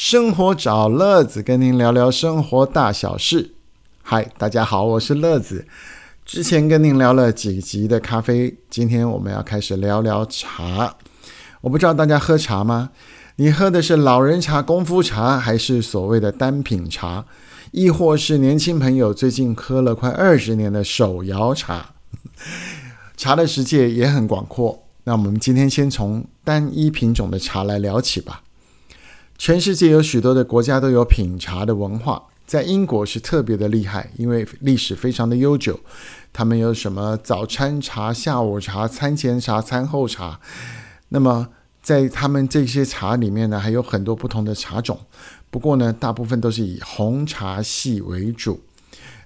生活找乐子，跟您聊聊生活大小事。嗨，大家好，我是乐子。之前跟您聊了几集的咖啡，今天我们要开始聊聊茶。我不知道大家喝茶吗？你喝的是老人茶、功夫茶，还是所谓的单品茶，亦或是年轻朋友最近喝了快二十年的手摇茶？茶的世界也很广阔。那我们今天先从单一品种的茶来聊起吧。全世界有许多的国家都有品茶的文化，在英国是特别的厉害，因为历史非常的悠久。他们有什么早餐茶、下午茶、餐前茶、餐后茶。那么在他们这些茶里面呢，还有很多不同的茶种。不过呢，大部分都是以红茶系为主。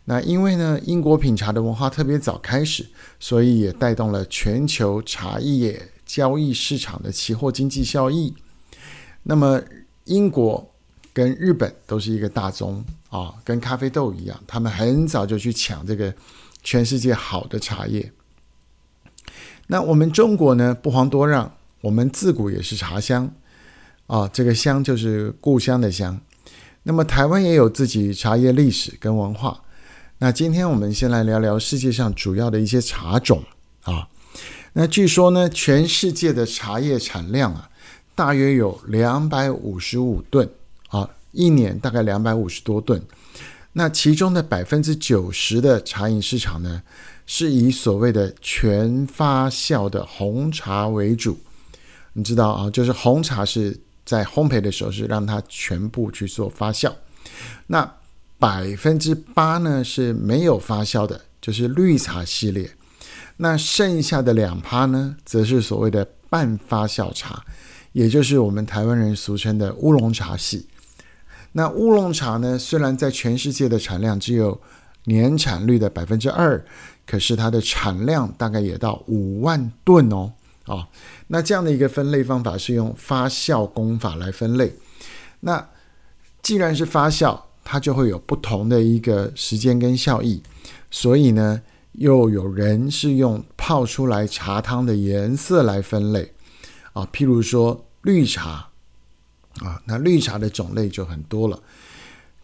那因为呢，英国品茶的文化特别早开始，所以也带动了全球茶叶交易市场的期货经济效益。那么英国跟日本都是一个大宗啊，跟咖啡豆一样，他们很早就去抢这个全世界好的茶叶。那我们中国呢，不遑多让，我们自古也是茶乡啊，这个乡就是故乡的乡。那么台湾也有自己茶叶历史跟文化。那今天我们先来聊聊世界上主要的一些茶种啊。那据说呢，全世界的茶叶产量啊。大约有两百五十五吨啊，一年大概两百五十多吨。那其中的百分之九十的茶饮市场呢，是以所谓的全发酵的红茶为主。你知道啊，就是红茶是在烘焙的时候是让它全部去做发酵。那百分之八呢是没有发酵的，就是绿茶系列。那剩下的两趴呢，则是所谓的半发酵茶。也就是我们台湾人俗称的乌龙茶系。那乌龙茶呢，虽然在全世界的产量只有年产率的百分之二，可是它的产量大概也到五万吨哦。啊，那这样的一个分类方法是用发酵功法来分类。那既然是发酵，它就会有不同的一个时间跟效益，所以呢，又有人是用泡出来茶汤的颜色来分类。啊，譬如说绿茶，啊，那绿茶的种类就很多了。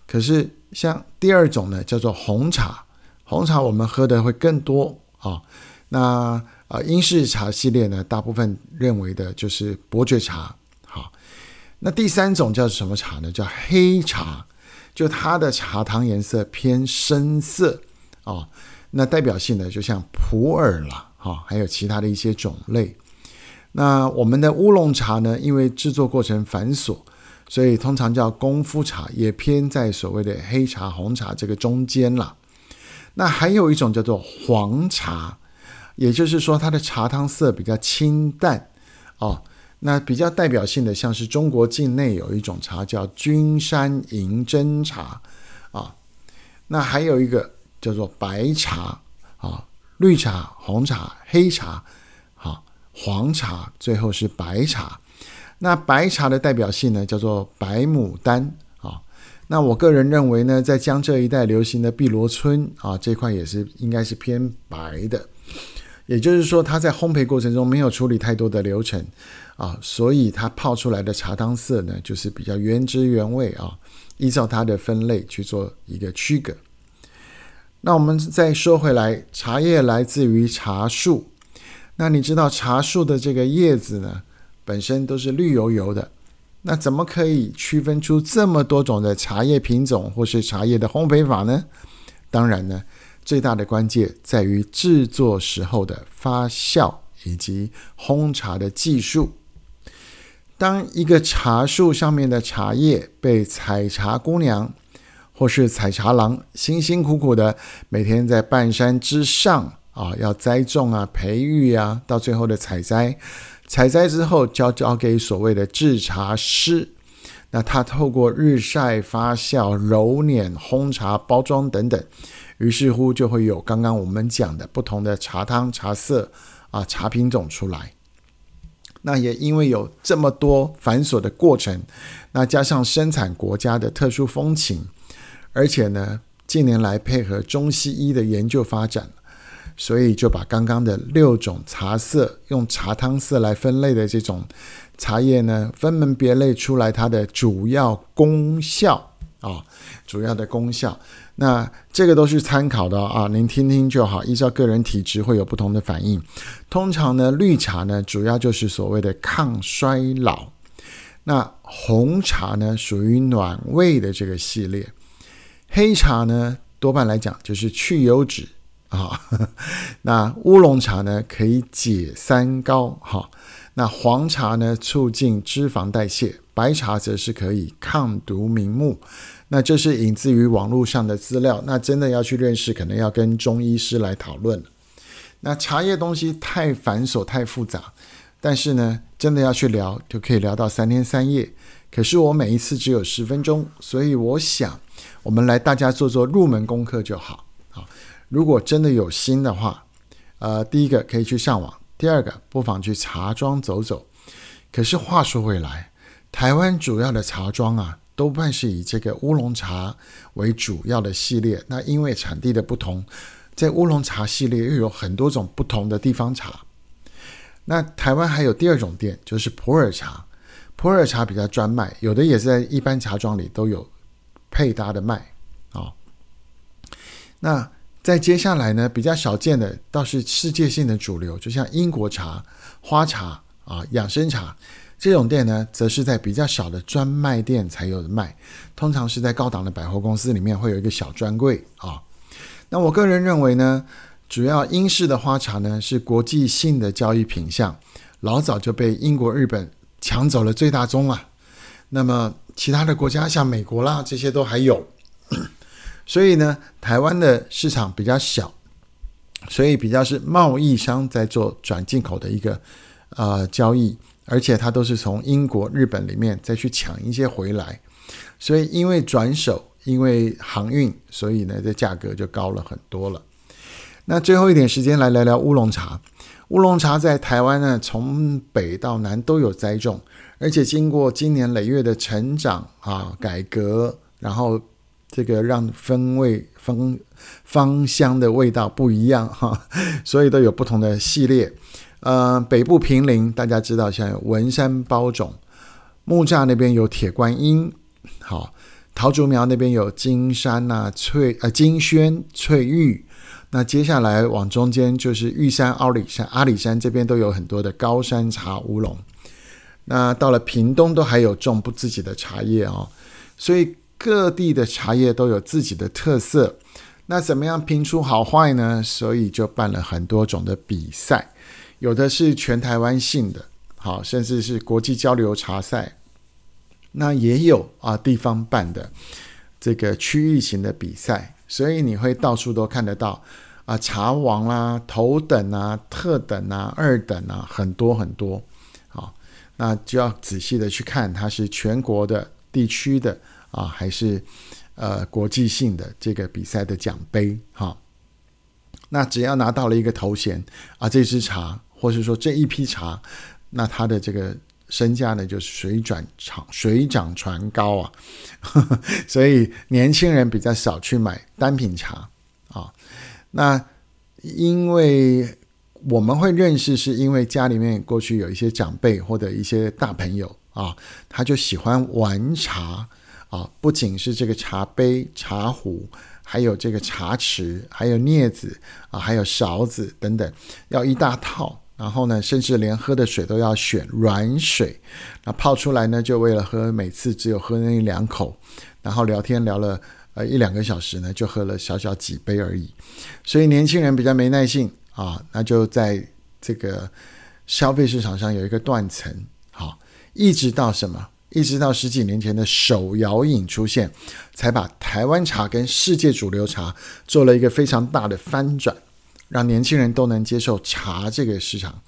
可是像第二种呢，叫做红茶，红茶我们喝的会更多啊。那啊，英式茶系列呢，大部分认为的就是伯爵茶。好，那第三种叫什么茶呢？叫黑茶，就它的茶汤颜色偏深色啊。那代表性的就像普洱了，哈，还有其他的一些种类。那我们的乌龙茶呢？因为制作过程繁琐，所以通常叫功夫茶，也偏在所谓的黑茶、红茶这个中间了。那还有一种叫做黄茶，也就是说它的茶汤色比较清淡哦。那比较代表性的，像是中国境内有一种茶叫君山银针茶啊。那还有一个叫做白茶啊，绿茶、红茶、黑茶。好黄茶，最后是白茶。那白茶的代表性呢，叫做白牡丹啊。那我个人认为呢，在江浙一带流行的碧螺春啊，这块也是应该是偏白的。也就是说，它在烘焙过程中没有处理太多的流程啊，所以它泡出来的茶汤色呢，就是比较原汁原味啊。依照它的分类去做一个区隔。那我们再说回来，茶叶来自于茶树。那你知道茶树的这个叶子呢，本身都是绿油油的，那怎么可以区分出这么多种的茶叶品种或是茶叶的烘焙法呢？当然呢，最大的关键在于制作时候的发酵以及烘茶的技术。当一个茶树上面的茶叶被采茶姑娘或是采茶郎辛辛苦苦的每天在半山之上。啊，要栽种啊，培育啊，到最后的采摘，采摘之后交交给所谓的制茶师，那他透过日晒、发酵、揉捻、烘茶、包装等等，于是乎就会有刚刚我们讲的不同的茶汤、茶色啊、茶品种出来。那也因为有这么多繁琐的过程，那加上生产国家的特殊风情，而且呢，近年来配合中西医的研究发展。所以就把刚刚的六种茶色用茶汤色来分类的这种茶叶呢分门别类出来它的主要功效啊，主要的功效。那这个都是参考的啊，您听听就好。依照个人体质会有不同的反应。通常呢，绿茶呢主要就是所谓的抗衰老，那红茶呢属于暖胃的这个系列，黑茶呢多半来讲就是去油脂啊。那乌龙茶呢可以解三高哈，那黄茶呢促进脂肪代谢，白茶则是可以抗毒明目。那这是引自于网络上的资料，那真的要去认识，可能要跟中医师来讨论那茶叶东西太繁琐、太复杂，但是呢，真的要去聊，就可以聊到三天三夜。可是我每一次只有十分钟，所以我想，我们来大家做做入门功课就好。如果真的有心的话，呃，第一个可以去上网，第二个不妨去茶庄走走。可是话说回来，台湾主要的茶庄啊。多半是以这个乌龙茶为主要的系列。那因为产地的不同，在乌龙茶系列又有很多种不同的地方茶。那台湾还有第二种店，就是普洱茶。普洱茶比较专卖，有的也是在一般茶庄里都有配搭的卖啊。那在接下来呢，比较少见的倒是世界性的主流，就像英国茶、花茶啊、养生茶。这种店呢，则是在比较小的专卖店才有的卖，通常是在高档的百货公司里面会有一个小专柜啊。那我个人认为呢，主要英式的花茶呢是国际性的交易品项，老早就被英国、日本抢走了最大宗了。那么其他的国家像美国啦，这些都还有。所以呢，台湾的市场比较小，所以比较是贸易商在做转进口的一个呃交易。而且它都是从英国、日本里面再去抢一些回来，所以因为转手，因为航运，所以呢，这价格就高了很多了。那最后一点时间来聊聊乌龙茶。乌龙茶在台湾呢，从北到南都有栽种，而且经过今年累月的成长啊、改革，然后这个让风味、芳芳香的味道不一样哈，所以都有不同的系列。呃，北部平林大家知道，像文山包种，木栅那边有铁观音，好，桃竹苗那边有金山呐、翠呃金萱、翠玉，那接下来往中间就是玉山、阿里山、阿里山这边都有很多的高山茶乌龙，那到了屏东都还有种不自己的茶叶哦，所以各地的茶叶都有自己的特色，那怎么样评出好坏呢？所以就办了很多种的比赛。有的是全台湾性的，好，甚至是国际交流茶赛，那也有啊地方办的这个区域型的比赛，所以你会到处都看得到啊茶王啦、头等啊、特等啊、二等啊，很多很多，好，那就要仔细的去看它是全国的、地区的啊，还是呃国际性的这个比赛的奖杯，哈，那只要拿到了一个头衔啊，这支茶。或是说这一批茶，那它的这个身价呢，就是水转长水涨船高啊，所以年轻人比较少去买单品茶啊。那因为我们会认识，是因为家里面过去有一些长辈或者一些大朋友啊，他就喜欢玩茶啊，不仅是这个茶杯、茶壶。还有这个茶匙，还有镊子啊，还有勺子等等，要一大套。然后呢，甚至连喝的水都要选软水，那泡出来呢，就为了喝，每次只有喝那一两口，然后聊天聊了呃一两个小时呢，就喝了小小几杯而已。所以年轻人比较没耐性啊，那就在这个消费市场上有一个断层，好，一直到什么？一直到十几年前的手摇饮出现，才把台湾茶跟世界主流茶做了一个非常大的翻转。让年轻人都能接受茶这个市场，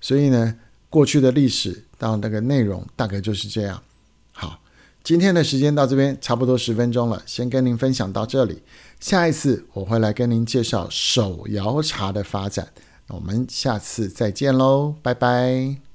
所以呢，过去的历史到那个内容大概就是这样。好，今天的时间到这边差不多十分钟了，先跟您分享到这里。下一次我会来跟您介绍手摇茶的发展，我们下次再见喽，拜拜。